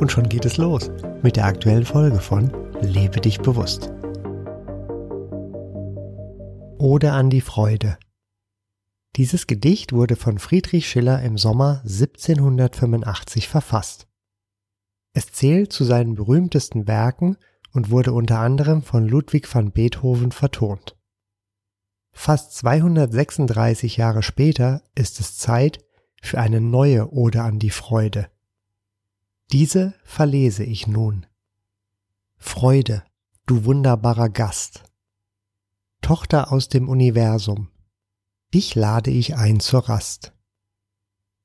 Und schon geht es los mit der aktuellen Folge von Lebe dich bewusst. Ode an die Freude. Dieses Gedicht wurde von Friedrich Schiller im Sommer 1785 verfasst. Es zählt zu seinen berühmtesten Werken und wurde unter anderem von Ludwig van Beethoven vertont. Fast 236 Jahre später ist es Zeit für eine neue Ode an die Freude. Diese verlese ich nun. Freude, du wunderbarer Gast. Tochter aus dem Universum, dich lade ich ein zur Rast.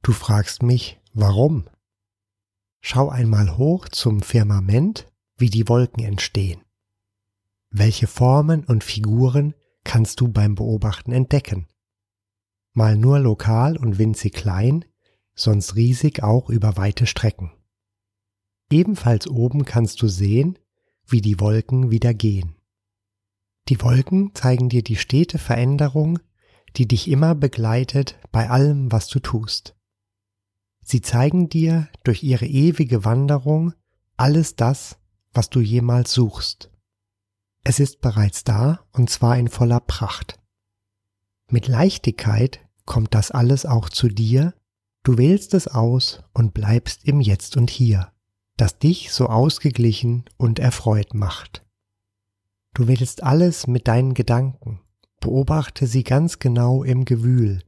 Du fragst mich, warum? Schau einmal hoch zum Firmament, wie die Wolken entstehen. Welche Formen und Figuren kannst du beim Beobachten entdecken? Mal nur lokal und winzig klein, sonst riesig auch über weite Strecken. Ebenfalls oben kannst du sehen, wie die Wolken wieder gehen. Die Wolken zeigen dir die stete Veränderung, die dich immer begleitet bei allem, was du tust. Sie zeigen dir durch ihre ewige Wanderung alles das, was du jemals suchst. Es ist bereits da und zwar in voller Pracht. Mit Leichtigkeit kommt das alles auch zu dir, du wählst es aus und bleibst im Jetzt und Hier das dich so ausgeglichen und erfreut macht. Du willst alles mit deinen Gedanken, beobachte sie ganz genau im Gewühl.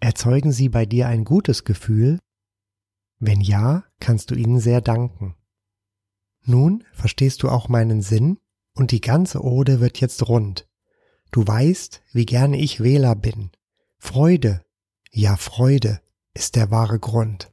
Erzeugen sie bei dir ein gutes Gefühl? Wenn ja, kannst du ihnen sehr danken. Nun verstehst du auch meinen Sinn und die ganze Ode wird jetzt rund. Du weißt, wie gerne ich Wähler bin. Freude, ja Freude ist der wahre Grund.